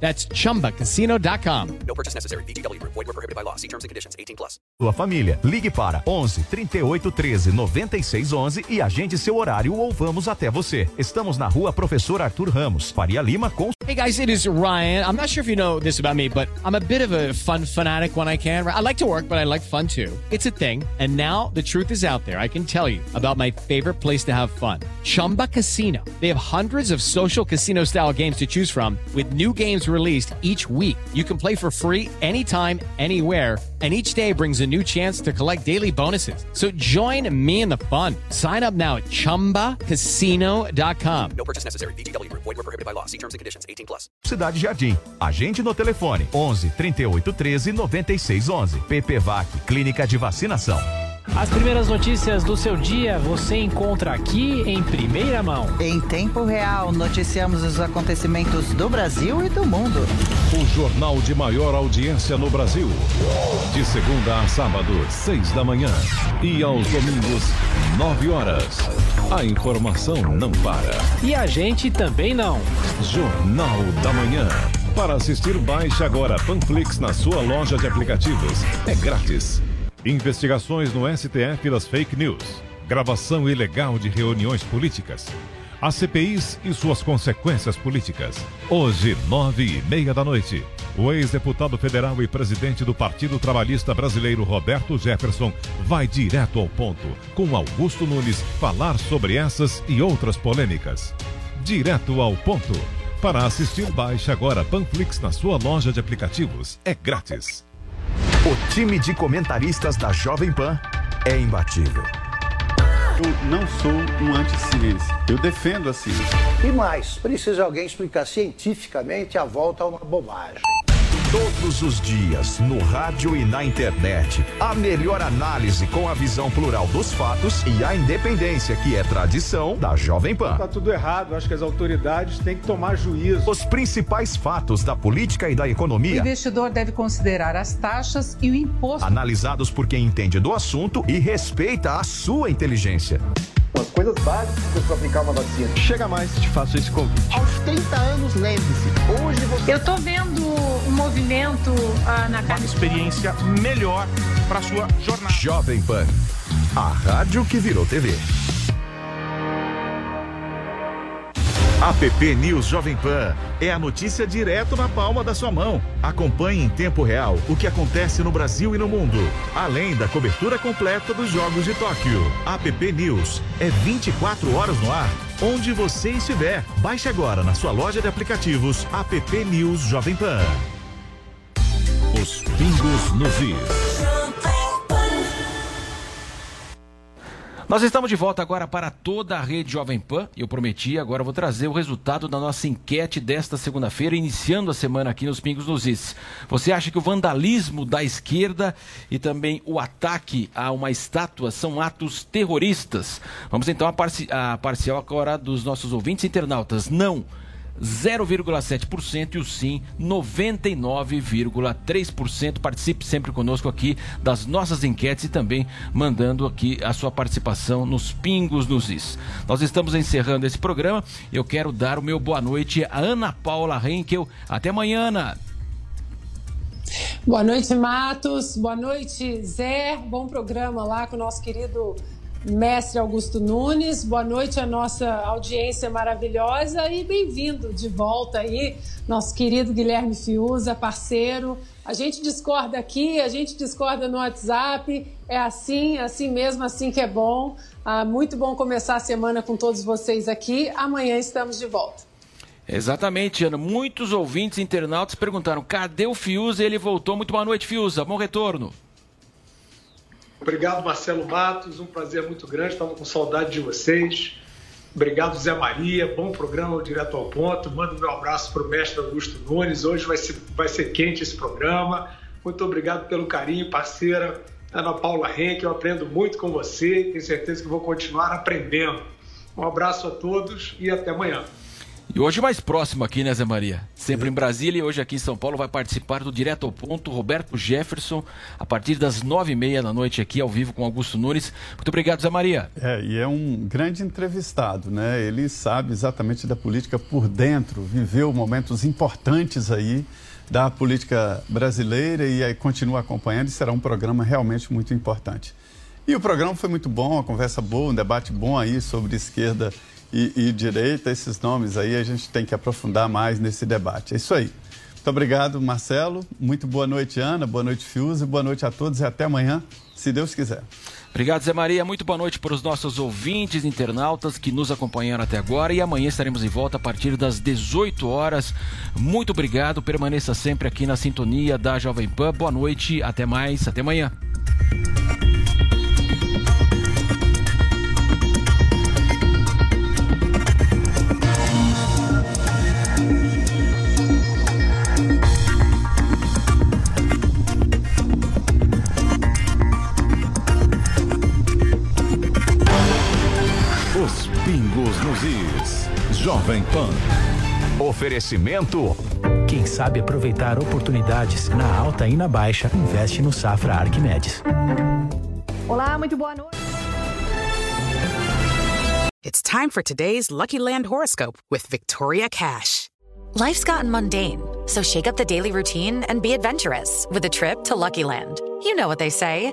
That's chumbacasino.com. No purchase necessary. BGW. Void were prohibited by law. See terms and conditions. 18 plus. Sua família. Ligue para 11 38 13 96 11 e agende seu horário ou vamos até você. Estamos na rua Professor Arthur Ramos, Faria Lima com Hey guys, it is Ryan. I'm not sure if you know this about me, but I'm a bit of a fun fanatic when I can. I like to work, but I like fun too. It's a thing. And now the truth is out there. I can tell you about my favorite place to have fun. Chumba Casino. They have hundreds of social casino style games to choose from with new games released each week. You can play for free anytime, anywhere, and each day brings a new chance to collect daily bonuses. So join me in the fun. Sign up now at chumbacasino.com. No purchase necessary. BGW. Void were prohibited by law. See terms and conditions. 18 plus. Cidade Jardim. Agende no telefone 11 38 13 96 11. PPVAC, Clínica de Vacinação. As primeiras notícias do seu dia você encontra aqui em primeira mão. Em tempo real, noticiamos os acontecimentos do Brasil e do mundo. O jornal de maior audiência no Brasil. De segunda a sábado, seis da manhã. E aos domingos, nove horas. A informação não para. E a gente também não. Jornal da Manhã. Para assistir, baixe agora Panflix na sua loja de aplicativos. É grátis. Investigações no STF das fake news. Gravação ilegal de reuniões políticas. As CPIs e suas consequências políticas. Hoje, nove e meia da noite. O ex-deputado federal e presidente do Partido Trabalhista Brasileiro, Roberto Jefferson, vai direto ao ponto, com Augusto Nunes, falar sobre essas e outras polêmicas. Direto ao ponto. Para assistir, baixe agora Panflix na sua loja de aplicativos. É grátis. O time de comentaristas da Jovem Pan é imbatível. Eu não sou um anti-ciência. Eu defendo a ciência. E mais, precisa alguém explicar cientificamente a volta a uma bobagem. Todos os dias, no rádio e na internet, a melhor análise com a visão plural dos fatos e a independência que é tradição da Jovem Pan. Tá tudo errado, acho que as autoridades têm que tomar juízo. Os principais fatos da política e da O economia, investidor deve considerar as taxas e o imposto. analisados por quem entende do assunto e respeita a sua inteligência. As coisas básicas para aplicar uma vacina. Chega mais, te faço esse convite. Aos 30 anos, lembre-se, hoje você... Eu tô vendo movimento ah, na casa. experiência melhor para sua jornada. Jovem Pan, a rádio que virou TV. App News Jovem Pan é a notícia direto na palma da sua mão. Acompanhe em tempo real o que acontece no Brasil e no mundo, além da cobertura completa dos Jogos de Tóquio. App News é 24 horas no ar, onde você estiver. Baixe agora na sua loja de aplicativos App News Jovem Pan. Os pingos nos is. Nós estamos de volta agora para toda a rede Jovem Pan. Eu prometi, agora eu vou trazer o resultado da nossa enquete desta segunda-feira, iniciando a semana aqui nos Pingos nos Is. Você acha que o vandalismo da esquerda e também o ataque a uma estátua são atos terroristas? Vamos então à, parci à parcial agora dos nossos ouvintes internautas. Não. 0,7% e o sim 99,3%. Participe sempre conosco aqui das nossas enquetes e também mandando aqui a sua participação nos pingos nos is. Nós estamos encerrando esse programa. Eu quero dar o meu boa noite a Ana Paula Henkel. Até amanhã, Ana. Boa noite, Matos. Boa noite, Zé. Bom programa lá com o nosso querido mestre Augusto Nunes. Boa noite à nossa audiência maravilhosa e bem-vindo de volta aí, nosso querido Guilherme Fiuza, parceiro. A gente discorda aqui, a gente discorda no WhatsApp. É assim, assim mesmo, assim que é bom. Ah, muito bom começar a semana com todos vocês aqui. Amanhã estamos de volta. Exatamente, Ana. Muitos ouvintes internautas perguntaram: cadê o Fiuza? Ele voltou. Muito boa noite, Fiuza. Bom retorno. Obrigado, Marcelo Matos. Um prazer muito grande. Estava com saudade de vocês. Obrigado, Zé Maria. Bom programa, direto ao ponto. Mando meu abraço para o mestre Augusto Nunes. Hoje vai ser, vai ser quente esse programa. Muito obrigado pelo carinho, parceira Ana Paula Henke. Eu aprendo muito com você tenho certeza que vou continuar aprendendo. Um abraço a todos e até amanhã. E hoje mais próximo aqui, né, Zé Maria? Sempre em Brasília e hoje aqui em São Paulo vai participar do Direto ao Ponto Roberto Jefferson a partir das nove e meia da noite aqui ao vivo com Augusto Nunes. Muito obrigado, Zé Maria. É, e é um grande entrevistado, né? Ele sabe exatamente da política por dentro, viveu momentos importantes aí da política brasileira e aí continua acompanhando e será um programa realmente muito importante. E o programa foi muito bom, uma conversa boa, um debate bom aí sobre esquerda e, e direita. Esses nomes aí a gente tem que aprofundar mais nesse debate. É isso aí. Muito obrigado, Marcelo. Muito boa noite, Ana. Boa noite, Fiuza. Boa noite a todos e até amanhã, se Deus quiser. Obrigado, Zé Maria. Muito boa noite para os nossos ouvintes, internautas que nos acompanharam até agora. E amanhã estaremos em volta a partir das 18 horas. Muito obrigado. Permaneça sempre aqui na sintonia da Jovem Pan. Boa noite. Até mais. Até amanhã. Jovem Pan. Oferecimento. Quem sabe aproveitar oportunidades na alta e na baixa, investe no Safra Arquimedes. Olá, muito boa noite. It's time for today's Lucky Land horoscope with Victoria Cash. Life's gotten mundane, so shake up the daily routine and be adventurous with a trip to Lucky Land. You know what they say.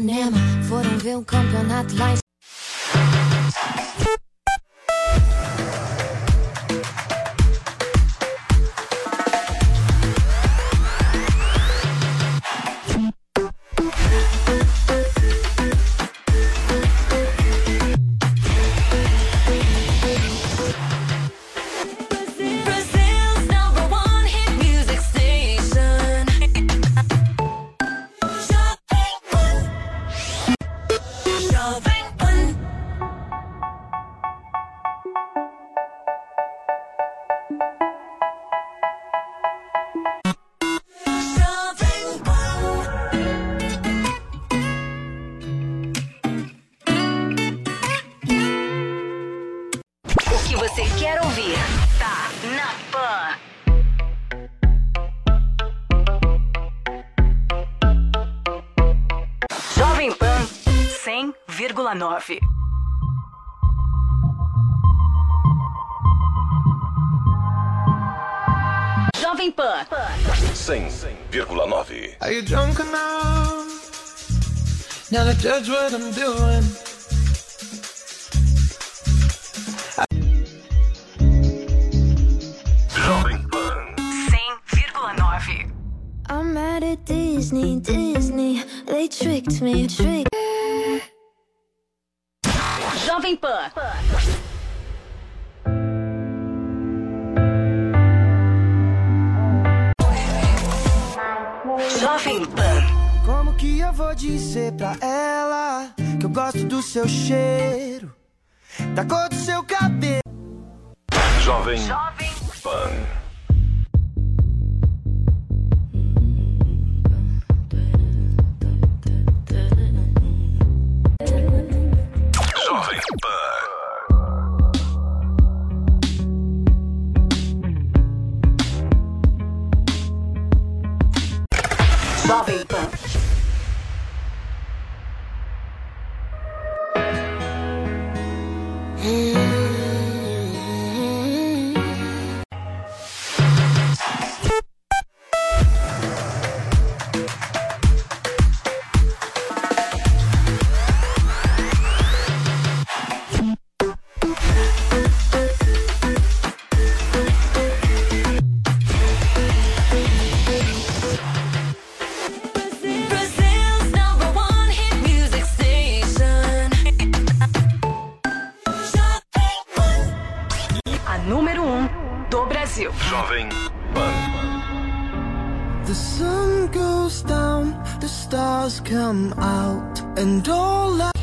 Ipanema. Foram ver um campeonato lá em 100,9. Jovem Pan. 100,9. Are you drunk enough? Now to judge what I'm doing. Jovem Pan. 100,9. I'm mad at Disney, Disney. They tricked me, tricked. Jovem Pan. Jovem Pan. Como que eu vou dizer pra ela que eu gosto do seu cheiro, da cor do seu cabelo? Jovem Pan. Jovem Pan. Jovem Pan. Número 1 um do Brasil. Jovem Pan. The sun goes down, the stars come out, and all I